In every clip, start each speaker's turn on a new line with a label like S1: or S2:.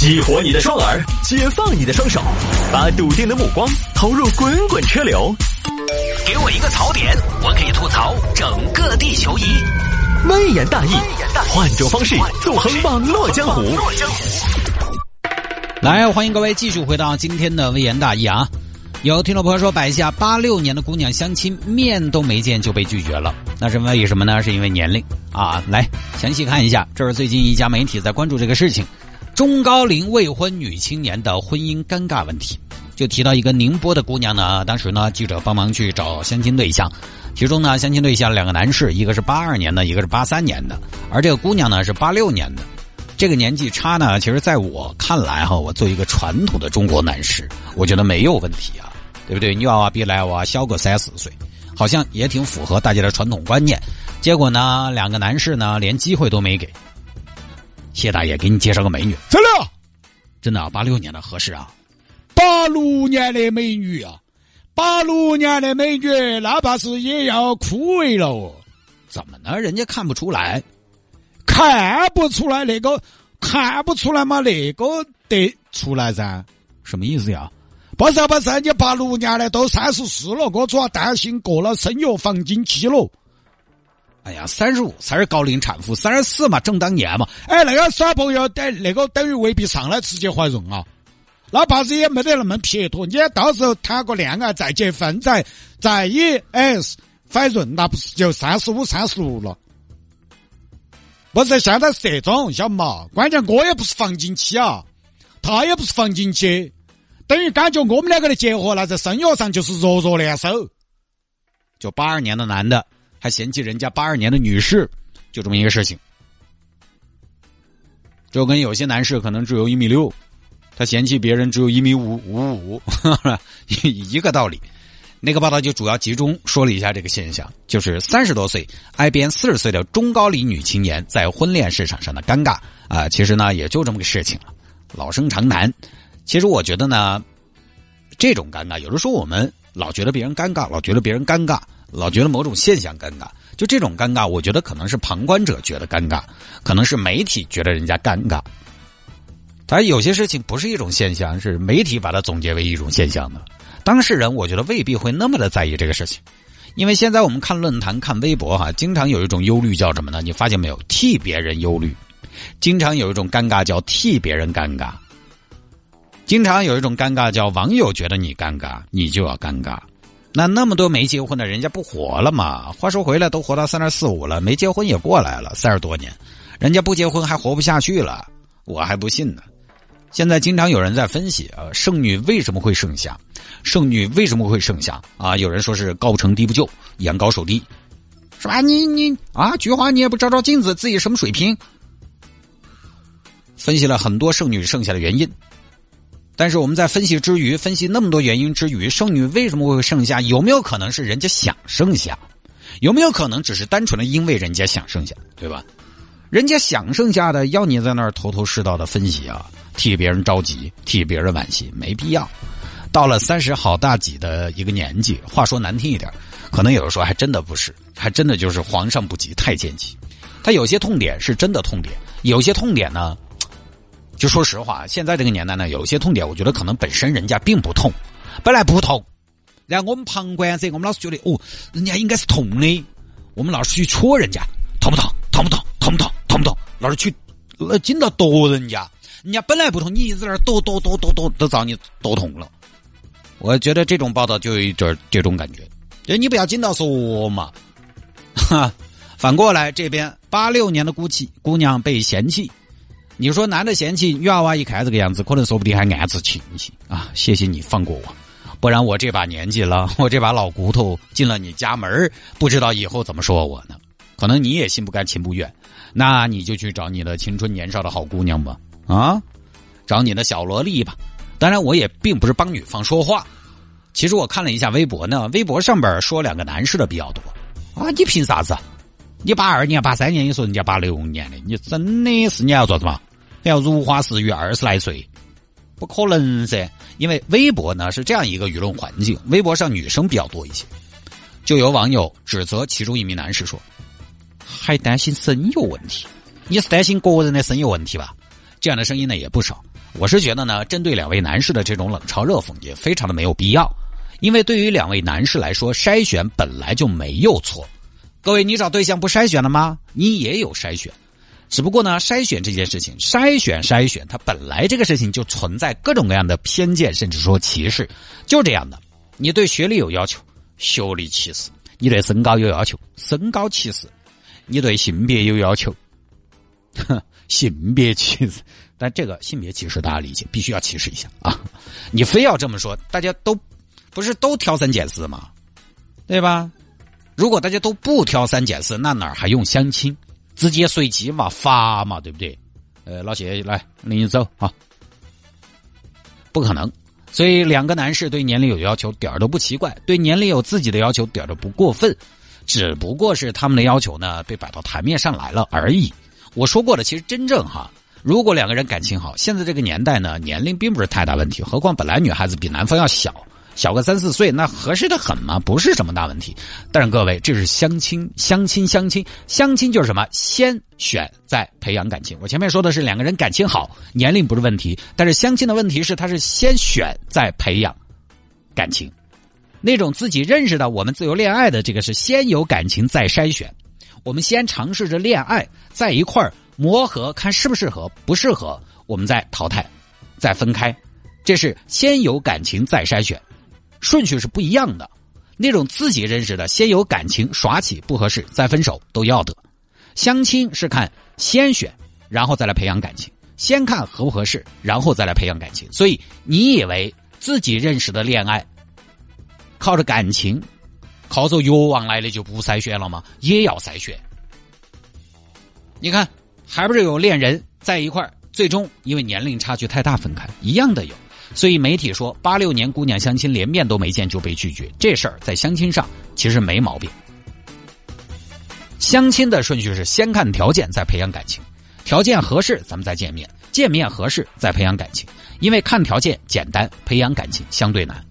S1: 激活你的双耳，解放你的双手，把笃定的目光投入滚滚车流。给我一个槽点，我可以吐槽整个地球仪。微言大义，换种方式纵横网络江湖。
S2: 来，欢迎各位继续回到今天的微言大义啊！有听众朋友说，摆下八六年的姑娘相亲，面都没见就被拒绝了，那是为什么呢？是因为年龄啊！来详细看一下，这是最近一家媒体在关注这个事情。中高龄未婚女青年的婚姻尴尬问题，就提到一个宁波的姑娘呢。当时呢，记者帮忙去找相亲对象，其中呢，相亲对象两个男士，一个是八二年的，一个是八三年的，而这个姑娘呢是八六年的。这个年纪差呢，其实在我看来哈，我作为一个传统的中国男士，我觉得没有问题啊，对不对？女娃娃比男娃小个三四岁，好像也挺符合大家的传统观念。结果呢，两个男士呢，连机会都没给。谢大爷，给你介绍个美女，
S3: 真的，
S2: 真的，八六年的合适啊，
S3: 八六年的美女啊，八六年的美女，哪怕是也要枯萎了哦。
S2: 怎么呢？人家看不出来，
S3: 看不出来那个，看不出来嘛？那个得出来噻？
S2: 什么意思呀？
S3: 不是不是，你八六年的都三十四了，我主要担心过了生育黄金期了。
S2: 哎呀，三十五才是高龄产妇，三十四嘛正当年嘛。
S3: 哎，那个耍朋友等那个等于未必上来直接怀孕啊，哪怕是也没得那么撇脱。你到时候谈个恋爱再结婚再再以 S 怀孕，那不是就三十五三十六了？不是现在是这种晓得嘛？关键我也不是黄金期啊，他也不是黄金期，等于感觉我们两个的结合，那在生育上就是弱弱联手。
S2: 就八二年的男的。还嫌弃人家八二年的女士，就这么一个事情，就跟有些男士可能只有一米六，他嫌弃别人只有一米五五五，一个道理。那个报道就主要集中说了一下这个现象，就是三十多岁挨边四十岁的中高龄女青年在婚恋市场上的尴尬啊，其实呢也就这么个事情了，老生常谈。其实我觉得呢，这种尴尬有的时候我们老觉得别人尴尬，老觉得别人尴尬。老觉得某种现象尴尬，就这种尴尬，我觉得可能是旁观者觉得尴尬，可能是媒体觉得人家尴尬。他有些事情不是一种现象，是媒体把它总结为一种现象的。当事人我觉得未必会那么的在意这个事情，因为现在我们看论坛、看微博哈，经常有一种忧虑叫什么呢？你发现没有？替别人忧虑，经常有一种尴尬叫替别人尴尬，经常有一种尴尬叫网友觉得你尴尬，你就要尴尬。那那么多没结婚的，人家不活了吗？话说回来，都活到三十四五了，没结婚也过来了三十多年，人家不结婚还活不下去了，我还不信呢。现在经常有人在分析啊，剩女为什么会剩下？剩女为什么会剩下？啊，有人说是高不成低不就，眼高手低，是吧？你你啊，菊花你也不照照镜子，自己什么水平？分析了很多剩女剩下的原因。但是我们在分析之余，分析那么多原因之余，剩女为什么会剩下？有没有可能是人家想剩下？有没有可能只是单纯的因为人家想剩下，对吧？人家想剩下的，要你在那儿头头是道的分析啊，替别人着急，替别人惋惜，没必要。到了三十好大几的一个年纪，话说难听一点，可能有的时候还真的不是，还真的就是皇上不急太监急。他有些痛点是真的痛点，有些痛点呢。就说实话，现在这个年代呢，有些痛点，我觉得可能本身人家并不痛，本来不痛，然后我们旁观者，我们老是觉得哦，人家应该是痛的，我们老是去戳人家，痛不痛？痛不痛？痛不痛？痛不痛？老是去那紧到剁人家，人家本来不痛，你一直在那剁剁剁剁剁，都遭你剁痛了。我觉得这种报道就有一点这种感觉，就你不要紧到说嘛，哈。反过来这边八六年的姑妻姑娘被嫌弃。你说男的嫌弃女娃娃一看这个样子，可能说不定还暗自庆幸啊！谢谢你放过我，不然我这把年纪了，我这把老骨头进了你家门不知道以后怎么说我呢？可能你也心不甘情不愿，那你就去找你的青春年少的好姑娘吧，啊，找你的小萝莉吧。当然，我也并不是帮女方说话。其实我看了一下微博呢，微博上边说两个男士的比较多啊。你凭啥子？你八二年、八三年，你说人家八六年的，你真的是你要做什么？要如花似玉二十来岁，不可能噻！因为微博呢是这样一个舆论环境，微博上女生比较多一些，就有网友指责其中一名男士说：“还担心生育问题？你是担心个人的生育问题吧？”这样的声音呢也不少。我是觉得呢，针对两位男士的这种冷嘲热讽也非常的没有必要，因为对于两位男士来说，筛选本来就没有错。各位，你找对象不筛选了吗？你也有筛选，只不过呢，筛选这件事情，筛选筛选，它本来这个事情就存在各种各样的偏见，甚至说歧视，就这样的。你对学历有要求，学历歧视；你对身高有要求，身高歧视；你对性别有要求，哼，性别歧视。但这个性别歧视大家理解，必须要歧视一下啊！你非要这么说，大家都不是都挑三拣四吗？对吧？如果大家都不挑三拣四，那哪还用相亲？直接随机嘛，发嘛，对不对？呃，老谢来领你走啊！不可能，所以两个男士对年龄有要求，点儿都不奇怪；对年龄有自己的要求，点儿都不过分。只不过是他们的要求呢，被摆到台面上来了而已。我说过了，其实真正哈，如果两个人感情好，现在这个年代呢，年龄并不是太大问题。何况本来女孩子比男方要小。小个三四岁，那合适的很吗？不是什么大问题。但是各位，这是相亲，相亲，相亲，相亲就是什么？先选再培养感情。我前面说的是两个人感情好，年龄不是问题。但是相亲的问题是，他是先选再培养感情。那种自己认识的，我们自由恋爱的这个是先有感情再筛选。我们先尝试着恋爱，在一块儿磨合，看适不适合，不适合我们再淘汰，再分开。这是先有感情再筛选。顺序是不一样的，那种自己认识的，先有感情耍起不合适再分手都要得。相亲是看先选，然后再来培养感情，先看合不合适，然后再来培养感情。所以你以为自己认识的恋爱，靠着感情，靠着欲望来的就不筛选了吗？也要筛选。你看，还不是有恋人在一块，最终因为年龄差距太大分开，一样的有。所以媒体说，八六年姑娘相亲连面都没见就被拒绝，这事儿在相亲上其实没毛病。相亲的顺序是先看条件，再培养感情，条件合适咱们再见面，见面合适再培养感情。因为看条件简单，培养感情相对难，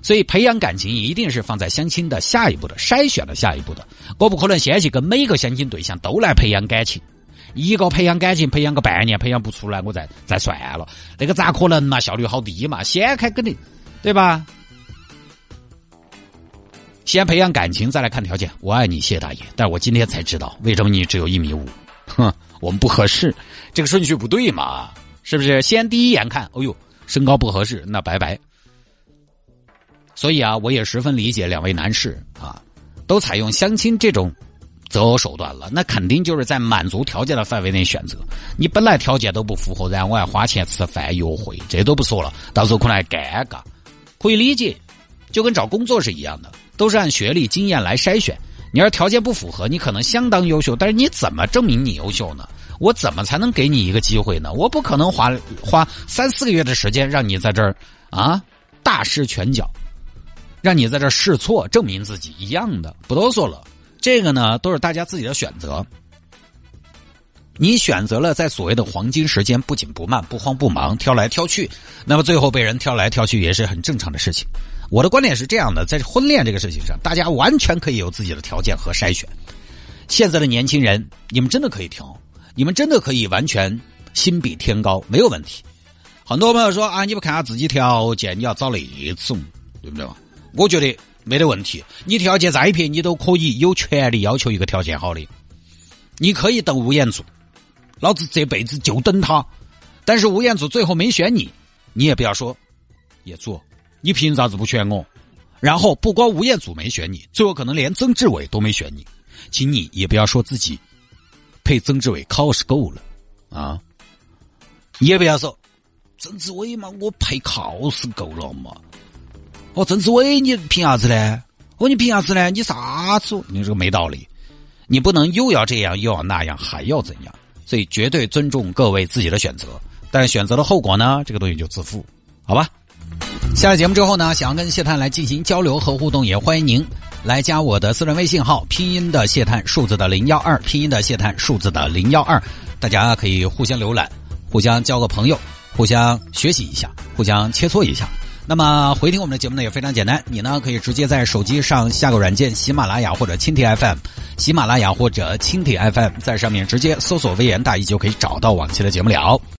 S2: 所以培养感情一定是放在相亲的下一步的筛选的下一步的。我不可能先去跟每个相亲对象都来培养感情。一个培养感情，培养个半年，培养不出来，我再再算了。那个咋可能嘛？效率好低嘛？先开肯定，对吧？先培养感情，再来看条件。我爱你，谢大爷。但我今天才知道，为什么你只有一米五？哼，我们不合适，这个顺序不对嘛？是不是？先第一眼看，哦呦，身高不合适，那拜拜。所以啊，我也十分理解两位男士啊，都采用相亲这种。择偶手段了，那肯定就是在满足条件的范围内选择。你本来条件都不符合，然后我还花钱吃饭约会，这都不说了，到时候可能还尴尬。可以理解，就跟找工作是一样的，都是按学历、经验来筛选。你要是条件不符合，你可能相当优秀，但是你怎么证明你优秀呢？我怎么才能给你一个机会呢？我不可能花花三四个月的时间让你在这儿啊大施拳脚，让你在这儿试错证明自己一样的，不多说了。这个呢，都是大家自己的选择。你选择了在所谓的黄金时间，不紧不慢，不慌不忙，挑来挑去，那么最后被人挑来挑去也是很正常的事情。我的观点是这样的，在婚恋这个事情上，大家完全可以有自己的条件和筛选。现在的年轻人，你们真的可以挑，你们真的可以完全心比天高，没有问题。很多朋友说啊，你不看下自己条件，你要找那种，对不对？我觉得。没得问题，你条件再撇，你都可以有权利要求一个条件好的。你可以等吴彦祖，老子这辈子就等他。但是吴彦祖最后没选你，你也不要说，也做，你凭啥子不选我？然后不光吴彦祖没选你，最后可能连曾志伟都没选你，请你也不要说自己配曾志伟考试够了啊！也不要说曾志伟嘛，我配考是够了嘛。哦，曾志伟，你凭啥子呢？哦，你凭啥子呢？你啥子？你这个没道理，你不能又要这样又要那样，还要怎样？所以绝对尊重各位自己的选择，但是选择的后果呢？这个东西就自负，好吧？下了节目之后呢，想要跟谢探来进行交流和互动，也欢迎您来加我的私人微信号，拼音的谢探，数字的零幺二，拼音的谢探，数字的零幺二，大家可以互相浏览，互相交个朋友，互相学习一下，互相切磋一下。那么回听我们的节目呢也非常简单，你呢可以直接在手机上下个软件，喜马拉雅或者蜻蜓 FM，喜马拉雅或者蜻蜓 FM，在上面直接搜索“微言大义”就可以找到往期的节目了。